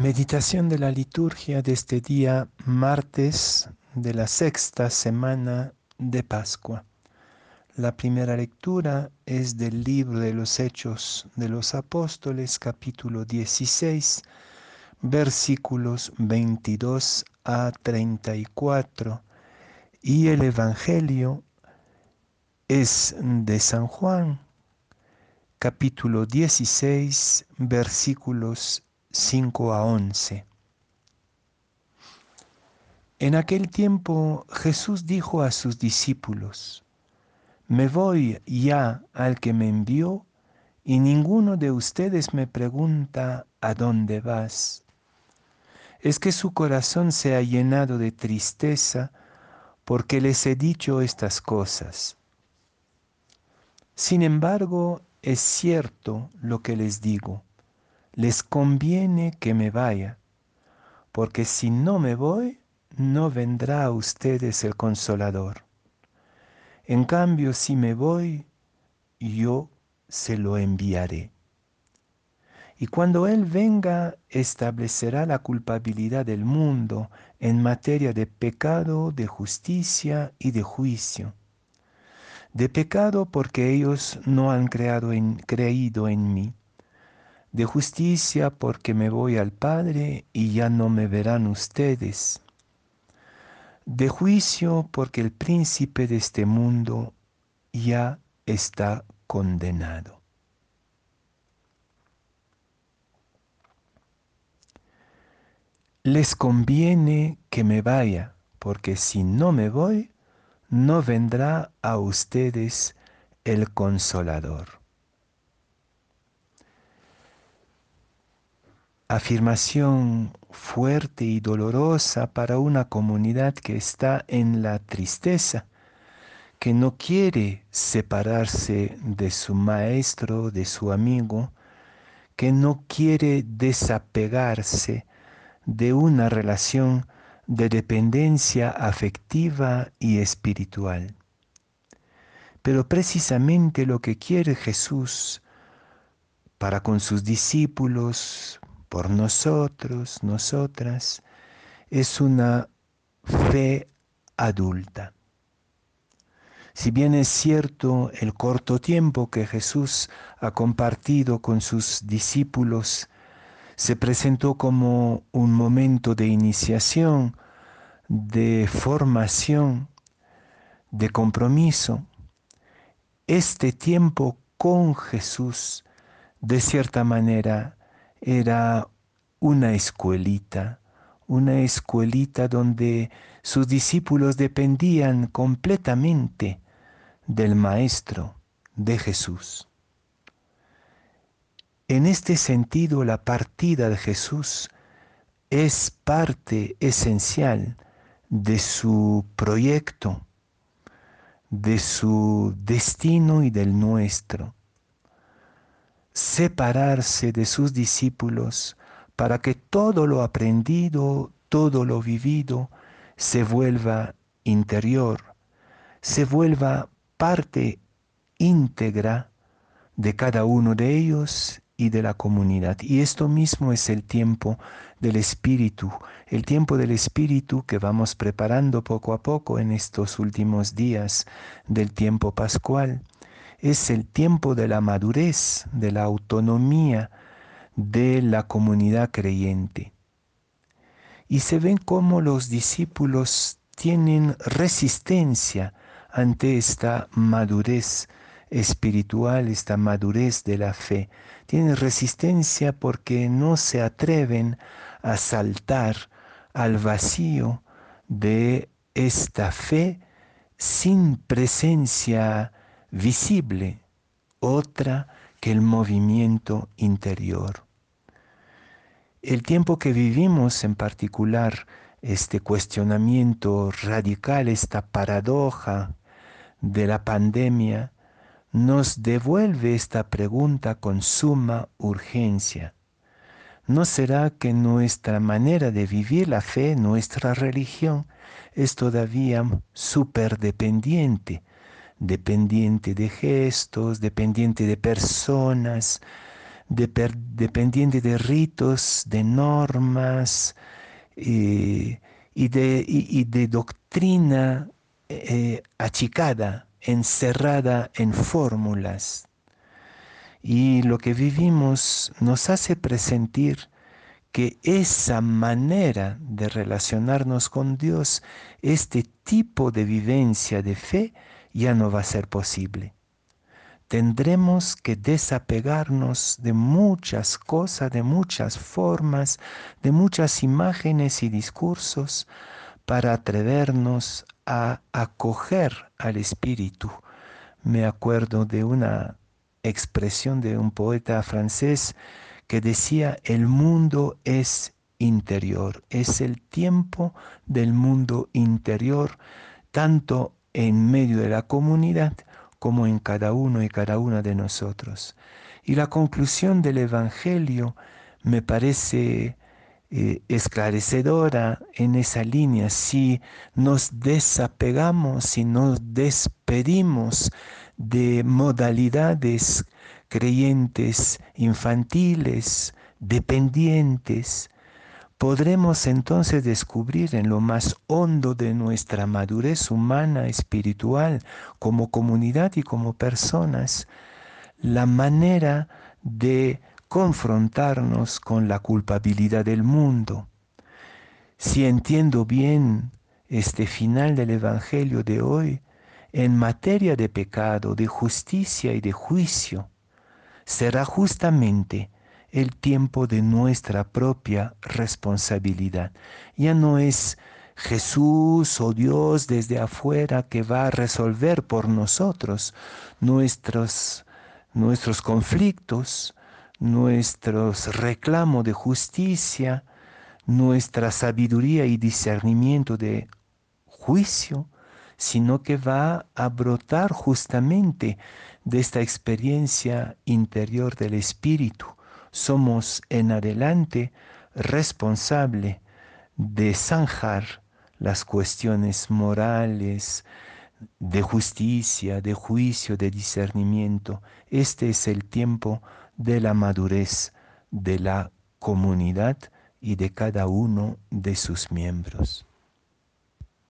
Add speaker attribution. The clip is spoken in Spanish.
Speaker 1: Meditación de la liturgia de este día martes de la sexta semana de Pascua. La primera lectura es del libro de los Hechos de los Apóstoles, capítulo 16, versículos 22 a 34. Y el Evangelio es de San Juan, capítulo 16, versículos 5 a 11. En aquel tiempo Jesús dijo a sus discípulos, Me voy ya al que me envió y ninguno de ustedes me pregunta a dónde vas. Es que su corazón se ha llenado de tristeza porque les he dicho estas cosas. Sin embargo, es cierto lo que les digo les conviene que me vaya, porque si no me voy, no vendrá a ustedes el consolador. En cambio, si me voy, yo se lo enviaré. Y cuando Él venga, establecerá la culpabilidad del mundo en materia de pecado, de justicia y de juicio. De pecado porque ellos no han creído en mí de justicia porque me voy al Padre y ya no me verán ustedes, de juicio porque el príncipe de este mundo ya está condenado. Les conviene que me vaya, porque si no me voy, no vendrá a ustedes el consolador. Afirmación fuerte y dolorosa para una comunidad que está en la tristeza, que no quiere separarse de su maestro, de su amigo, que no quiere desapegarse de una relación de dependencia afectiva y espiritual. Pero precisamente lo que quiere Jesús para con sus discípulos, por nosotros, nosotras, es una fe adulta. Si bien es cierto el corto tiempo que Jesús ha compartido con sus discípulos, se presentó como un momento de iniciación, de formación, de compromiso, este tiempo con Jesús, de cierta manera, era una escuelita, una escuelita donde sus discípulos dependían completamente del Maestro, de Jesús. En este sentido, la partida de Jesús es parte esencial de su proyecto, de su destino y del nuestro separarse de sus discípulos para que todo lo aprendido, todo lo vivido, se vuelva interior, se vuelva parte íntegra de cada uno de ellos y de la comunidad. Y esto mismo es el tiempo del Espíritu, el tiempo del Espíritu que vamos preparando poco a poco en estos últimos días del tiempo pascual es el tiempo de la madurez, de la autonomía de la comunidad creyente. Y se ven cómo los discípulos tienen resistencia ante esta madurez espiritual, esta madurez de la fe. Tienen resistencia porque no se atreven a saltar al vacío de esta fe sin presencia visible, otra que el movimiento interior. El tiempo que vivimos en particular, este cuestionamiento radical, esta paradoja de la pandemia, nos devuelve esta pregunta con suma urgencia. ¿No será que nuestra manera de vivir la fe, nuestra religión, es todavía superdependiente dependiente de gestos, dependiente de personas, dependiente de ritos, de normas eh, y, de, de, doctrina eh, achicada, encerrada en fórmulas. Y lo que vivimos nos hace presentir que esa manera de relacionarnos con Dios, este tipo de vivencia de fe, ya no va a ser posible. Tendremos que desapegarnos de muchas cosas, de muchas formas, de muchas imágenes y discursos para atrevernos a acoger al Espíritu. Me acuerdo de una expresión de un poeta francés que decía, el mundo es interior, es el tiempo del mundo interior, tanto en medio de la comunidad como en cada uno y cada una de nosotros. Y la conclusión del Evangelio me parece eh, esclarecedora en esa línea. Si nos desapegamos, si nos despedimos de modalidades creyentes infantiles, dependientes, podremos entonces descubrir en lo más hondo de nuestra madurez humana, espiritual, como comunidad y como personas, la manera de confrontarnos con la culpabilidad del mundo. Si entiendo bien este final del Evangelio de hoy, en materia de pecado, de justicia y de juicio, será justamente el tiempo de nuestra propia responsabilidad. Ya no es Jesús o Dios desde afuera que va a resolver por nosotros nuestros, nuestros conflictos, nuestros reclamos de justicia, nuestra sabiduría y discernimiento de juicio, sino que va a brotar justamente de esta experiencia interior del Espíritu. Somos en adelante responsable de zanjar las cuestiones morales, de justicia, de juicio, de discernimiento. Este es el tiempo de la madurez de la comunidad y de cada uno de sus miembros.